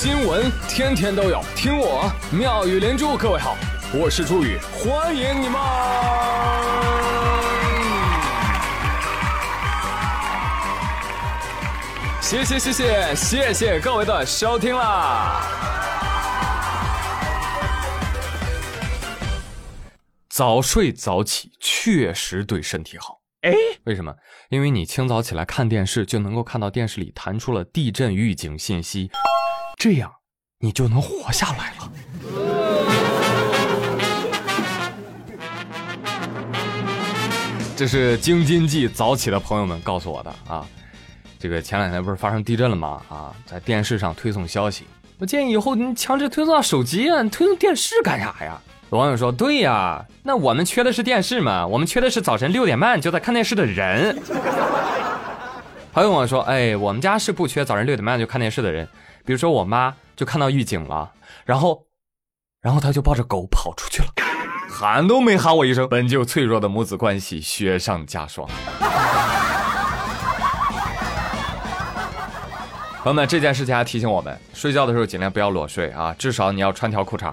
新闻天天都有，听我妙语连珠。各位好，我是朱宇，欢迎你们！谢谢谢谢谢谢各位的收听啦！早睡早起确实对身体好。哎，为什么？因为你清早起来看电视，就能够看到电视里弹出了地震预警信息，这样你就能活下来了。这是京津冀早起的朋友们告诉我的啊。这个前两天不是发生地震了吗？啊，在电视上推送消息，我建议以后你强制推送到手机啊，你推送电视干啥呀？有网友说：“对呀，那我们缺的是电视嘛？我们缺的是早晨六点半就在看电视的人。”还有网友说：“哎，我们家是不缺早晨六点半就看电视的人，比如说我妈就看到狱警了，然后，然后她就抱着狗跑出去了，喊都没喊我一声。本就脆弱的母子关系雪上加霜。”朋友们，这件事情还提醒我们，睡觉的时候尽量不要裸睡啊，至少你要穿条裤衩。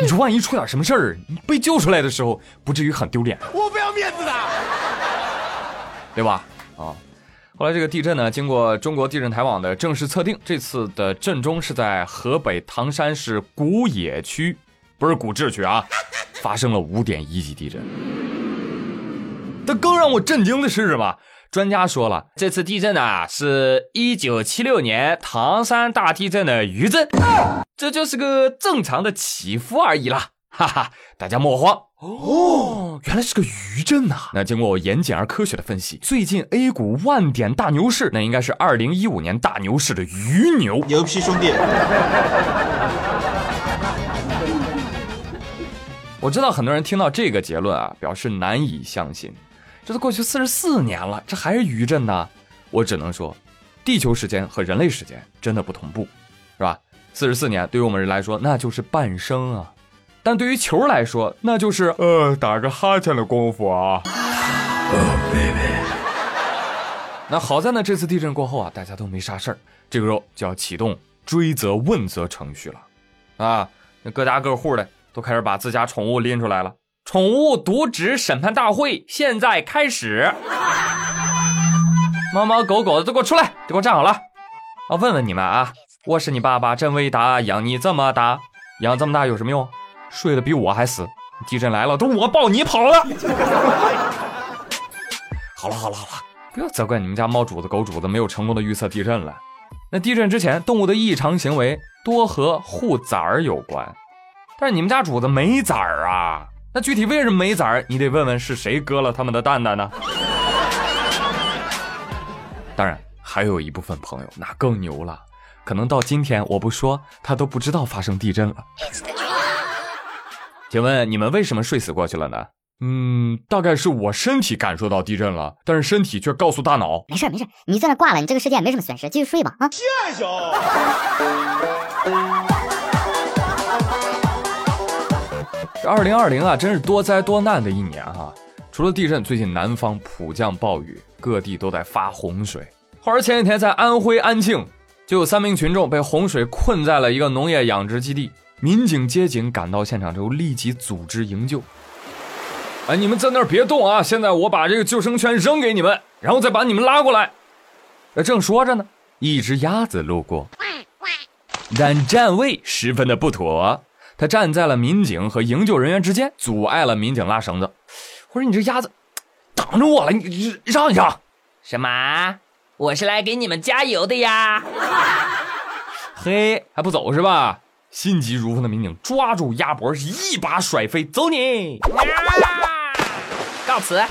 你说万一出点什么事儿，你被救出来的时候不至于很丢脸？我不要面子的，对吧？啊，后来这个地震呢，经过中国地震台网的正式测定，这次的震中是在河北唐山市古冶区，不是古治区啊，发生了五点一级地震。但更让我震惊的是什么？专家说了，这次地震啊，是一九七六年唐山大地震的余震，这就是个正常的起伏而已啦，哈哈，大家莫慌哦，原来是个余震呐。那经过我严谨而科学的分析，最近 A 股万点大牛市，那应该是二零一五年大牛市的余牛，牛批兄弟。我知道很多人听到这个结论啊，表示难以相信。这都过去四十四年了，这还是余震呢？我只能说，地球时间和人类时间真的不同步，是吧？四十四年对于我们人来说那就是半生啊，但对于球来说那就是呃打个哈欠的功夫啊。那好在呢，这次地震过后啊，大家都没啥事儿，这个时候就要启动追责问责程序了，啊，那各家各户的都开始把自家宠物拎出来了。宠物渎职审判大会现在开始，猫猫狗狗的都给我出来，都给我站好了。啊问问你们啊，我是你爸爸，真伟大，养你这么大，养这么大有什么用？睡得比我还死。地震来了，都我抱你跑了。好了好了好了，不要责怪你们家猫主子狗主子没有成功的预测地震了。那地震之前，动物的异常行为多和护崽儿有关，但是你们家主子没崽儿啊。那具体为什么没崽儿？你得问问是谁割了他们的蛋蛋呢？当然，还有一部分朋友那更牛了，可能到今天我不说，他都不知道发生地震了。请问你们为什么睡死过去了呢？嗯，大概是我身体感受到地震了，但是身体却告诉大脑没事没事，你在那挂了，你这个世界没什么损失，继续睡吧啊。谢谢。这二零二零啊，真是多灾多难的一年哈！除了地震，最近南方普降暴雨，各地都在发洪水。话说前几天在安徽安庆，就有三名群众被洪水困在了一个农业养殖基地，民警接警赶到现场之后，立即组织营救。哎，你们在那儿别动啊！现在我把这个救生圈扔给你们，然后再把你们拉过来。正说着呢，一只鸭子路过，但站位十分的不妥。他站在了民警和营救人员之间，阻碍了民警拉绳子。我说：“你这鸭子挡着我了，你让一让。”什么？我是来给你们加油的呀！嘿，还不走是吧？心急如焚的民警抓住鸭脖，一把甩飞，走你！告辞。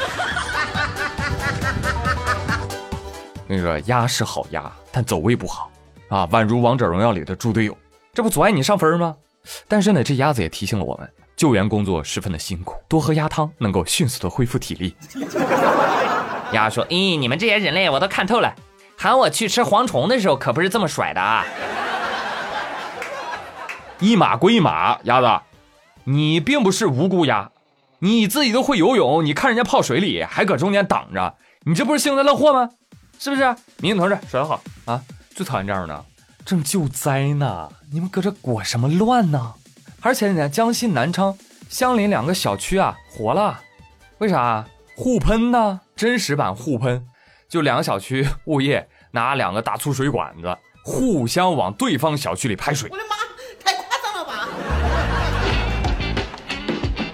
那个，鸭是好鸭，但走位不好啊，宛如王者荣耀里的猪队友，这不阻碍你上分吗？但是呢，这鸭子也提醒了我们，救援工作十分的辛苦，多喝鸭汤能够迅速的恢复体力。鸭说：“咦，你们这些人类我都看透了，喊我去吃蝗虫的时候可不是这么甩的啊！一码归一码，鸭子，你并不是无辜鸭，你自己都会游泳，你看人家泡水里还搁中间挡着，你这不是幸灾乐祸吗？是不是？民警同志，甩得好啊！最讨厌这样的。”正救灾呢，你们搁这裹什么乱呢？而且呢，江西南昌相邻两个小区啊火了，为啥？互喷呢？真实版互喷，就两个小区物业拿两个大粗水管子互相往对方小区里排水。我的妈，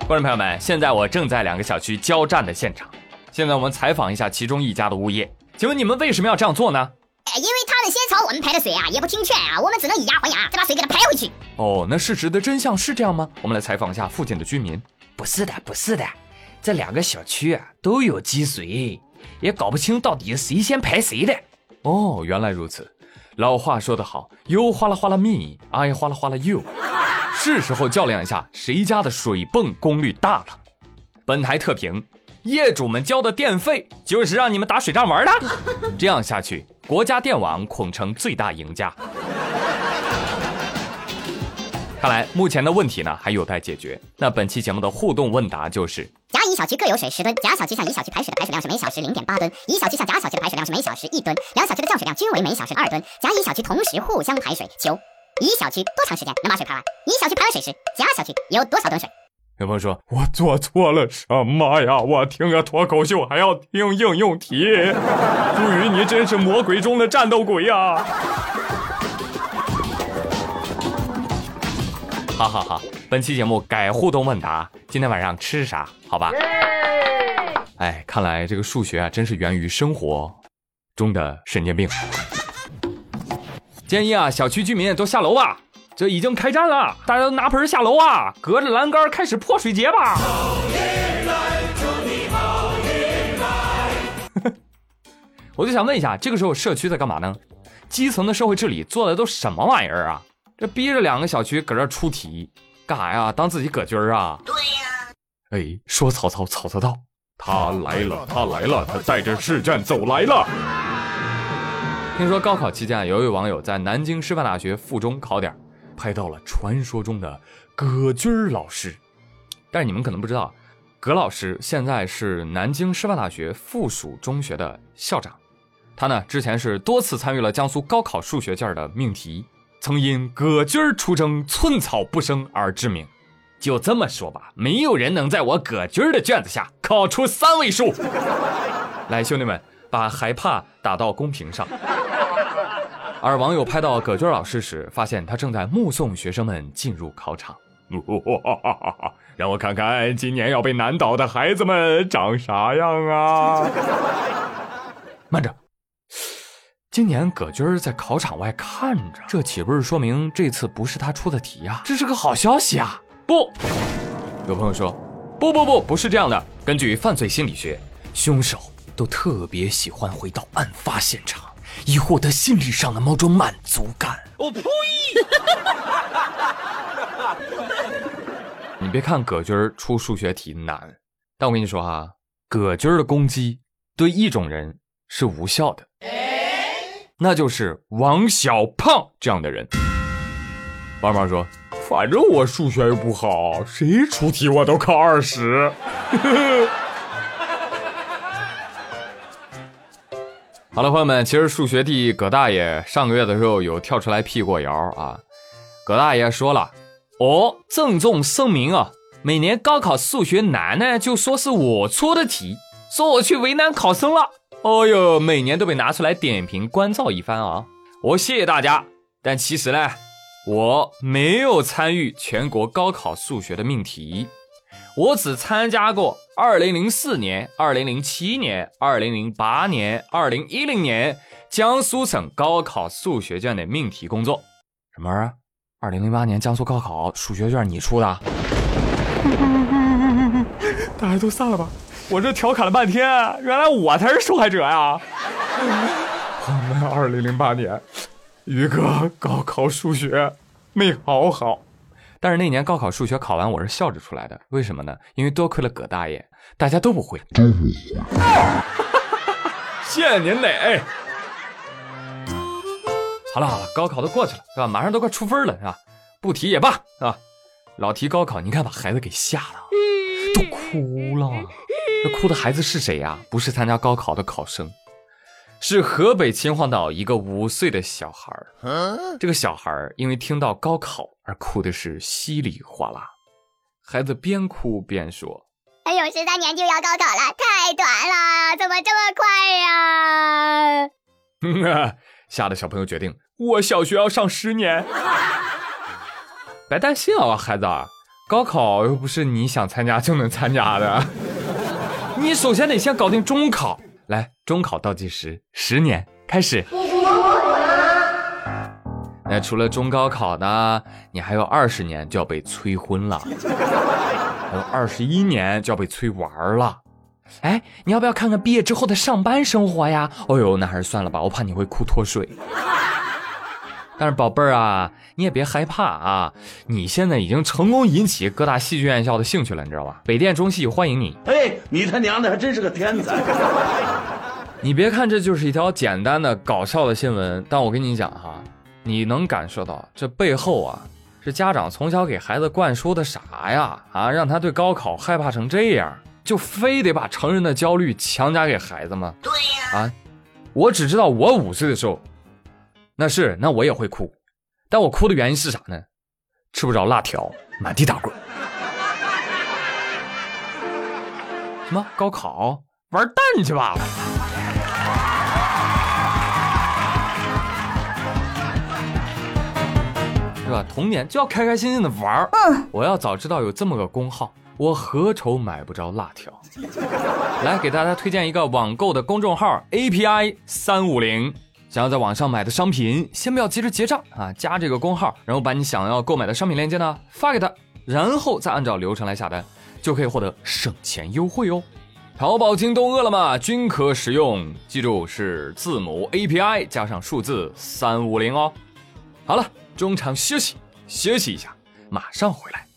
观众朋友们，现在我正在两个小区交战的现场，现在我们采访一下其中一家的物业，请问你们为什么要这样做呢？因为他们先朝我们排的水啊，也不听劝啊，我们只能以牙还牙，再把水给他排回去。哦，那事实的真相是这样吗？我们来采访一下附近的居民。不是的，不是的，这两个小区啊都有积水，也搞不清到底谁先排谁的。哦，原来如此。老话说得好，You 哗啦哗啦 me，I 哗啦哗啦 you，是时候较量一下谁家的水泵功率大了。本台特评：业主们交的电费就是让你们打水仗玩的，这样下去，国家电网恐成最大赢家。看来目前的问题呢还有待解决。那本期节目的互动问答就是：甲乙小区各有水十吨，甲小区向乙小区排水的排水量是每小时零点八吨，乙小区向甲小区的排水量是每小时一吨，两小区的降水量均为每小时二吨。甲乙小区同时互相排水，求乙小区多长时间能把水排完？一小区排完水时，甲小区有多少吨水？有朋友说：“我做错了什么呀？我听个脱口秀还要听应用题，朱宇，你真是魔鬼中的战斗鬼呀！”好好好，本期节目改互动问答，今天晚上吃啥？好吧。哎，看来这个数学啊，真是源于生活中的神经病。建议啊，小区居民都下楼吧，这已经开战了，大家都拿盆下楼啊，隔着栏杆开始泼水节吧。我就想问一下，这个时候社区在干嘛呢？基层的社会治理做的都什么玩意儿啊？这逼着两个小区搁这出题，干啥呀？当自己葛军儿啊？对呀。哎，说曹操，曹操到，他来了，他来了，他带着试卷走来了。听说高考期间啊，有一位网友在南京师范大学附中考点，拍到了传说中的葛军老师。但是你们可能不知道，葛老师现在是南京师范大学附属中学的校长。他呢，之前是多次参与了江苏高考数学卷的命题。曾因葛军出征寸草不生而知名，就这么说吧，没有人能在我葛军的卷子下考出三位数。来，兄弟们，把害怕打到公屏上。而网友拍到葛军老师时，发现他正在目送学生们进入考场。让我看看今年要被难倒的孩子们长啥样啊！慢着。今年葛军在考场外看着，这岂不是说明这次不是他出的题呀？这是个好消息啊！不，有朋友说，不不不，不是这样的。根据犯罪心理学，凶手都特别喜欢回到案发现场，以获得心理上的某种满足感。我呸！你别看葛军出数学题难，但我跟你说哈，葛军的攻击对一种人是无效的。那就是王小胖这样的人。爸妈说：“反正我数学又不好，谁出题我都考二十。”好了，朋友们，其实数学帝葛大爷上个月的时候有跳出来辟过谣啊。葛大爷说了：“哦，郑重声明啊，每年高考数学难呢，就说是我出的题，说我去为难考生了。”哦哟，每年都被拿出来点评关照一番啊！我谢谢大家，但其实呢，我没有参与全国高考数学的命题，我只参加过2004年、二零零七年、二零零八年、二零一零年江苏省高考数学卷的命题工作。什么玩意儿？2008年江苏高考数学卷你出的？大家都散了吧。我这调侃了半天，原来我才是受害者呀！我们二零零八年，宇哥高考数学没考好，但是那年高考数学考完，我是笑着出来的。为什么呢？因为多亏了葛大爷，大家都不会。谢谢您嘞！哎，好了好了，高考都过去了，是吧？马上都快出分了，是吧？不提也罢，是吧？老提高考，你看把孩子给吓的，都哭了。这哭的孩子是谁呀？不是参加高考的考生，是河北秦皇岛一个五岁的小孩儿。这个小孩儿因为听到高考而哭的是稀里哗啦，孩子边哭边说。还有十三年就要高考了，太短了，怎么这么快呀？吓得小朋友决定，我小学要上十年。别担心啊，孩子，高考又不是你想参加就能参加的，你首先得先搞定中考。来，中考倒计时，十年开始。那除了中高考呢，你还有二十年就要被催婚了。还有二十一年就要被催玩了，哎，你要不要看看毕业之后的上班生活呀？哦呦，那还是算了吧，我怕你会哭脱水。但是宝贝儿啊，你也别害怕啊，你现在已经成功引起各大戏剧院校的兴趣了，你知道吧？北电中戏欢迎你。哎，你他娘的还真是个天才！你别看这就是一条简单的搞笑的新闻，但我跟你讲哈，你能感受到这背后啊。是家长从小给孩子灌输的啥呀？啊，让他对高考害怕成这样，就非得把成人的焦虑强加给孩子吗？对呀。啊，我只知道我五岁的时候，那是那我也会哭，但我哭的原因是啥呢？吃不着辣条，满地打滚。什么高考？玩蛋去吧！是吧？童年就要开开心心的玩儿。嗯，我要早知道有这么个工号，我何愁买不着辣条？来给大家推荐一个网购的公众号 API 三五零。想要在网上买的商品，先不要急着结账啊，加这个工号，然后把你想要购买的商品链接呢发给他，然后再按照流程来下单，就可以获得省钱优惠哦。淘宝、京东、饿了么均可使用，记住是字母 API 加上数字三五零哦。好了。中场休息，休息一下，马上回来。